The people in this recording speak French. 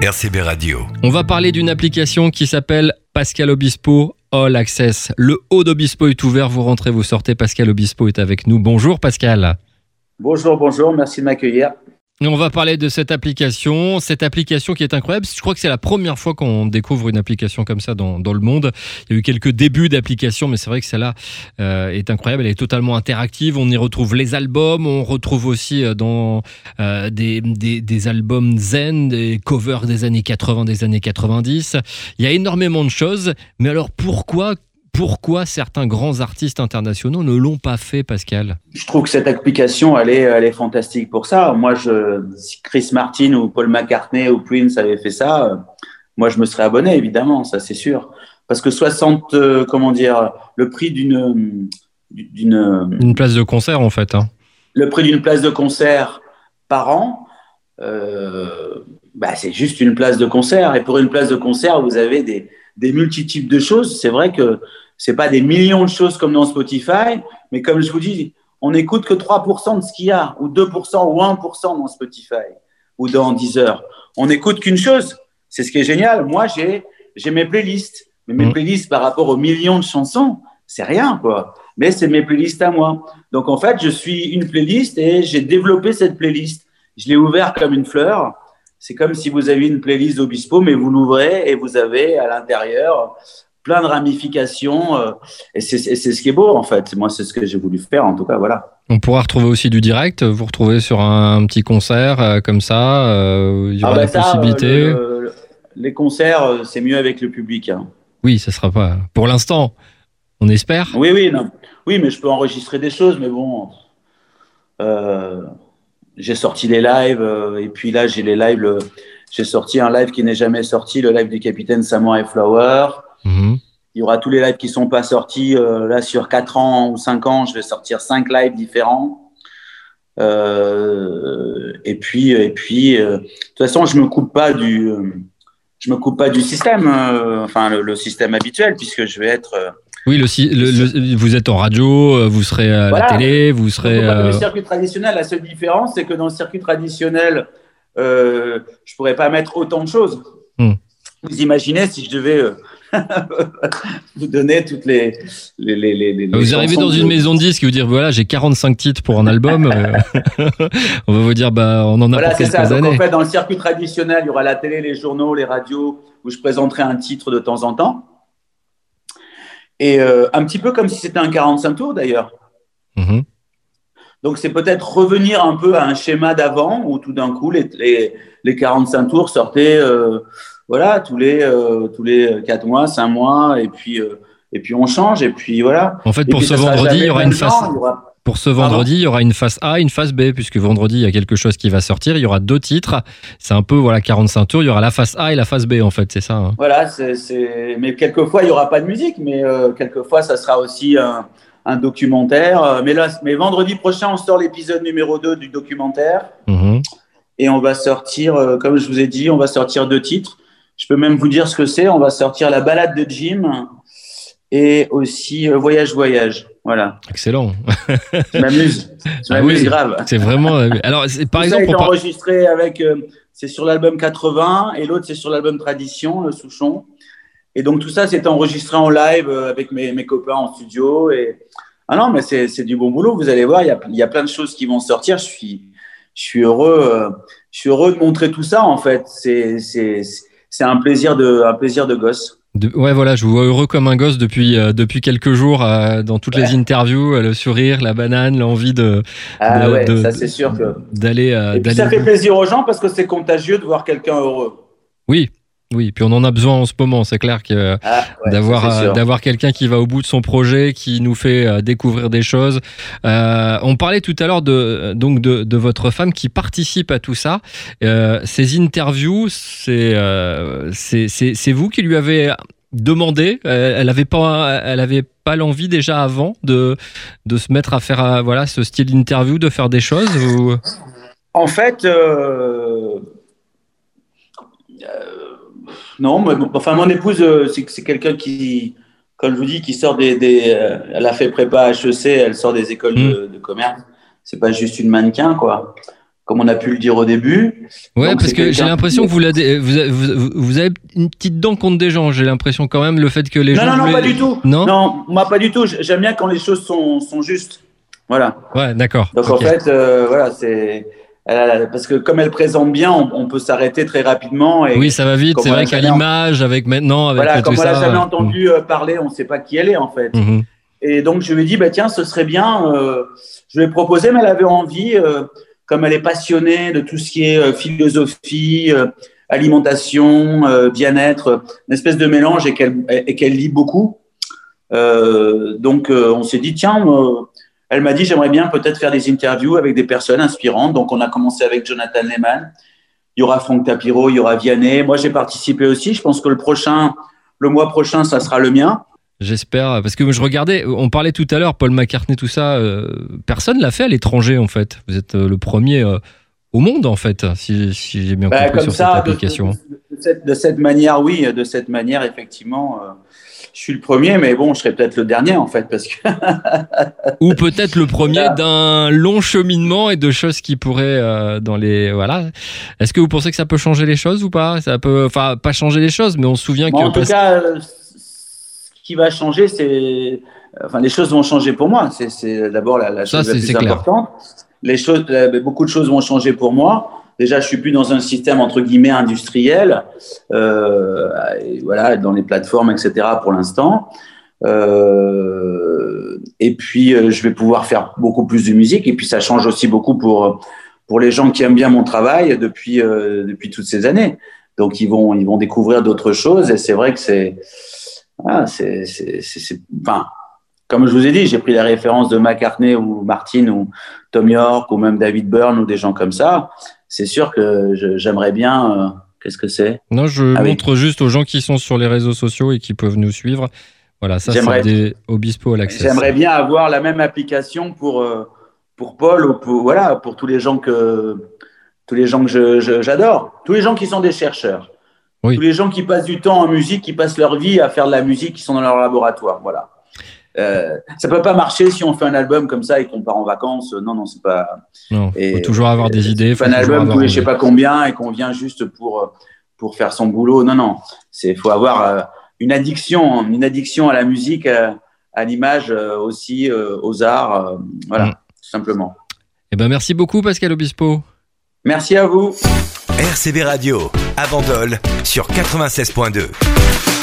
RCB Radio. On va parler d'une application qui s'appelle Pascal Obispo All Access. Le haut d'Obispo est ouvert, vous rentrez, vous sortez. Pascal Obispo est avec nous. Bonjour Pascal. Bonjour, bonjour, merci de m'accueillir. On va parler de cette application, cette application qui est incroyable. Je crois que c'est la première fois qu'on découvre une application comme ça dans, le monde. Il y a eu quelques débuts d'applications, mais c'est vrai que celle-là euh, est incroyable. Elle est totalement interactive. On y retrouve les albums. On retrouve aussi euh, dans euh, des, des, albums zen, des covers des années 80, des années 90. Il y a énormément de choses. Mais alors pourquoi pourquoi certains grands artistes internationaux ne l'ont pas fait, Pascal? Je trouve que cette application, elle est, elle est fantastique pour ça. Moi, je, si Chris Martin ou Paul McCartney ou Prince avaient fait ça, moi, je me serais abonné, évidemment, ça c'est sûr. Parce que 60, euh, comment dire, le prix d'une... d'une Une place de concert, en fait. Hein. Le prix d'une place de concert par an, euh, bah, c'est juste une place de concert. Et pour une place de concert, vous avez des, des multitudes de choses. C'est vrai que c'est pas des millions de choses comme dans Spotify, mais comme je vous dis, on n'écoute que 3% de ce qu'il y a, ou 2% ou 1% dans Spotify, ou dans Deezer. On n'écoute qu'une chose. C'est ce qui est génial. Moi, j'ai, j'ai mes playlists. Mais mes mmh. playlists par rapport aux millions de chansons, c'est rien, quoi. Mais c'est mes playlists à moi. Donc, en fait, je suis une playlist et j'ai développé cette playlist. Je l'ai ouverte comme une fleur. C'est comme si vous aviez une playlist d'Obispo, mais vous l'ouvrez et vous avez à l'intérieur plein de ramifications. Euh, et c'est ce qui est beau, en fait. Moi, c'est ce que j'ai voulu faire, en tout cas, voilà. On pourra retrouver aussi du direct, vous retrouvez sur un, petit concert euh, comme ça, euh, il y aura ah bah la possibilité. les concerts, c'est mieux avec le public. Hein. Oui, ça sera pas. Pour l'instant, on espère. Oui, oui, non. Oui, mais je peux enregistrer des choses, mais bon. j'ai sorti les lives, et puis là, j'ai les lives. J'ai sorti un live qui n'est jamais sorti, le live du capitaine Samurai Flower. Mhm. Il y aura tous les lives qui sont pas sortis. Euh, là, sur 4 ans ou 5 ans, je vais sortir 5 lives différents. Euh, et puis, et puis euh, de toute façon, je me coupe pas du, je me coupe pas du système, enfin le, système habituel, puisque je vais être. oui, le, vous êtes en radio, vous serez à la télé, vous serez. Dans le circuit traditionnel, la seule différence, c'est que dans le circuit traditionnel, euh, je pourrais pas mettre autant de choses. Hmm. Vous imaginez si je devais vous donner toutes les. les, les, les vous arrivez dans une maison de disques et vous dire voilà, j'ai 45 titres pour un album. Euh, on va vous dire bah, on en a voilà, pour quelques ça. années. Donc, en fait, dans le circuit traditionnel, il y aura la télé, les journaux, les radios où je présenterai un titre de temps en temps. Et euh, un petit peu comme si c'était un 45 tours d'ailleurs. Mm-hmm. Donc, c'est peut-être revenir un peu à un schéma d'avant où tout d'un coup, les, les, les, 45 tours sortaient. Euh, voilà, tous les euh, tous les quatre mois, cinq mois, et puis euh, et puis on change, et puis voilà. En fait, pour ce vendredi, il y aura une face. Pour ce vendredi, il y aura une face A, une face B, puisque vendredi, il y a quelque chose qui va sortir. Il y aura deux titres. C'est un peu, voilà, 45 tours. Il y aura la face A et la face B, en fait, c'est ça. Hein. Voilà, c'est, mais quelquefois, il n'y aura pas de musique, mais euh, quelquefois, ça sera aussi un, un, documentaire. Mais là, mais vendredi prochain, on sort l'épisode numéro 2 du documentaire. Mm-hmm. Et on va sortir, comme je vous ai dit, on va sortir deux titres. Je peux même vous dire ce que c'est. On va sortir la balade de Jim et aussi euh, Voyage Voyage. Voilà. Excellent. Je m'amuse. Je ah m'amuse grave. C'est vraiment. Euh, alors, par exemple, ça enregistré avec. Euh, c'est sur l'album 80 et l'autre c'est sur l'album Tradition, le Souchon. Et donc tout ça, c'est enregistré en live avec mes, mes, copains en studio. Et ah non, mais c'est du bon boulot. Vous allez voir, il y a, y a plein de choses qui vont sortir. Je suis, je suis heureux. je suis heureux de montrer tout ça. En fait, c'est c'est un plaisir de, un plaisir de gosse. ouais, voilà, je vous vois heureux comme un gosse depuis, euh, depuis quelques jours euh, dans toutes les interviews, euh, le sourire, la banane, l'envie de. Ah ouais, ça c'est sûr que. D'aller. Et puis ça fait plaisir aux gens parce que c'est contagieux de voir quelqu'un heureux. Oui, oui, puis on en a besoin en ce moment, c'est clair que ah, d'avoir euh, d'avoir quelqu'un qui va au bout de son projet, qui nous fait euh, découvrir des choses. Euh, on parlait tout à l'heure de donc de, de, votre femme qui participe à tout ça. Euh, ces interviews, c'est c'est vous qui lui avez demandé? Elle avait pas elle avait pas l'envie déjà avant de de se mettre à faire voilà ce style d'interview, de faire des choses. Ou... En fait. Euh non, mais, enfin, mon épouse, euh, c'est quelqu'un qui, comme je vous dis, qui sort des. des euh, elle a fait prépa HEC, elle sort des écoles de, mm. de, commerce. C'est pas juste une mannequin, quoi. comme on a pu le dire au début. Ouais, parce que j'ai l'impression que vous, vous, vous, avez une petite dent contre des gens. J'ai l'impression quand même le fait que les gens. Non, non, non, pas du tout. Non, non, moi pas du tout. J'aime bien quand les choses sont, sont justes. Voilà. Ouais, d'accord. Donc en fait, euh, voilà, c'est parce que comme elle présente bien, on, peut s'arrêter très rapidement. Et oui, ça va vite. C'est vrai qu'à l'image, avec maintenant, avec voilà, tout comme on l'a jamais euh, entendu euh, parler, on ne sait pas qui elle est en fait. Mhm. Et donc je lui ai dit, bah tiens, ce serait bien. je lui ai proposé, mais elle avait envie comme elle est passionnée de tout ce qui est euh, philosophie, euh, alimentation, euh, bien-être, une espèce de mélange et qu'elle et qu'elle lit beaucoup. donc on s'est dit tiens, elle m'a dit j'aimerais bien peut-être faire des interviews avec des personnes inspirantes. Donc on a commencé avec Jonathan Lehman. Il y aura Franck Tapiro, il y aura Vianney. Moi j'ai participé aussi. Je pense que le prochain, le mois prochain, ça sera le mien. J'espère, parce que je regardais, on parlait tout à l'heure, Paul McCartney, tout ça, euh, personne l'a fait à l'étranger en fait. Vous êtes euh, le premier euh, au monde en fait, si, j'ai bien bah, compris sur cette application. De, cette, manière, oui, de cette manière, effectivement, je suis le premier, mais bon, je serais peut-être le dernier en fait, parce que. ou peut-être le premier d'un long cheminement et de choses qui pourraient dans les voilà. Est-ce que vous pensez que ça peut changer les choses ou pas? Ça peut, enfin, pas changer les choses, mais on se souvient que. En tout cas qui va changer, c'est. Enfin, les choses vont changer pour moi. C'est d'abord la, chose la plus importante. Les choses, euh, beaucoup de choses vont changer pour moi. Déjà, je suis plus dans un système entre guillemets industriel, euh, voilà, dans les plateformes, etc. Pour l'instant. Euh, et puis, euh, je vais pouvoir faire beaucoup plus de musique. Et puis, ça change aussi beaucoup pour pour les gens qui aiment bien mon travail depuis depuis toutes ces années. Donc, ils vont ils vont découvrir d'autres choses. Et c'est vrai que c'est ah, c'est, enfin, comme je vous ai dit, j'ai pris la référence de McCartney ou Martin ou Tom York ou même David Byrne ou des gens comme ça. C'est sûr que j'aimerais bien. Euh, qu'est-ce que c'est? Non, je ah montre juste aux gens qui sont sur les réseaux sociaux et qui peuvent nous suivre. Voilà, ça c'est des Obispo à l'accès. J'aimerais bien avoir la même application pour euh, pour Paul ou pour voilà pour tous les gens que tous les gens que j'adore, tous les gens qui sont des chercheurs. Tous les gens qui passent du temps en musique, qui passent leur vie à faire de la musique, qui sont dans leur laboratoire. Voilà. Euh, ça peut pas marcher si on fait un album comme ça et qu'on part en vacances. Non, non, c'est pas. Non, il faut toujours avoir des idées. Faut un album tous les je sais pas combien et qu'on vient juste pour pour faire son boulot. Non, non, c'est faut avoir euh, une addiction, une addiction à la musique, euh, à, l'image aussi, aux arts. voilà, mm. tout simplement. Eh ben, merci beaucoup, Pascal Obispo. Merci à vous. RCB Radio, à Bandol, sur 96.2.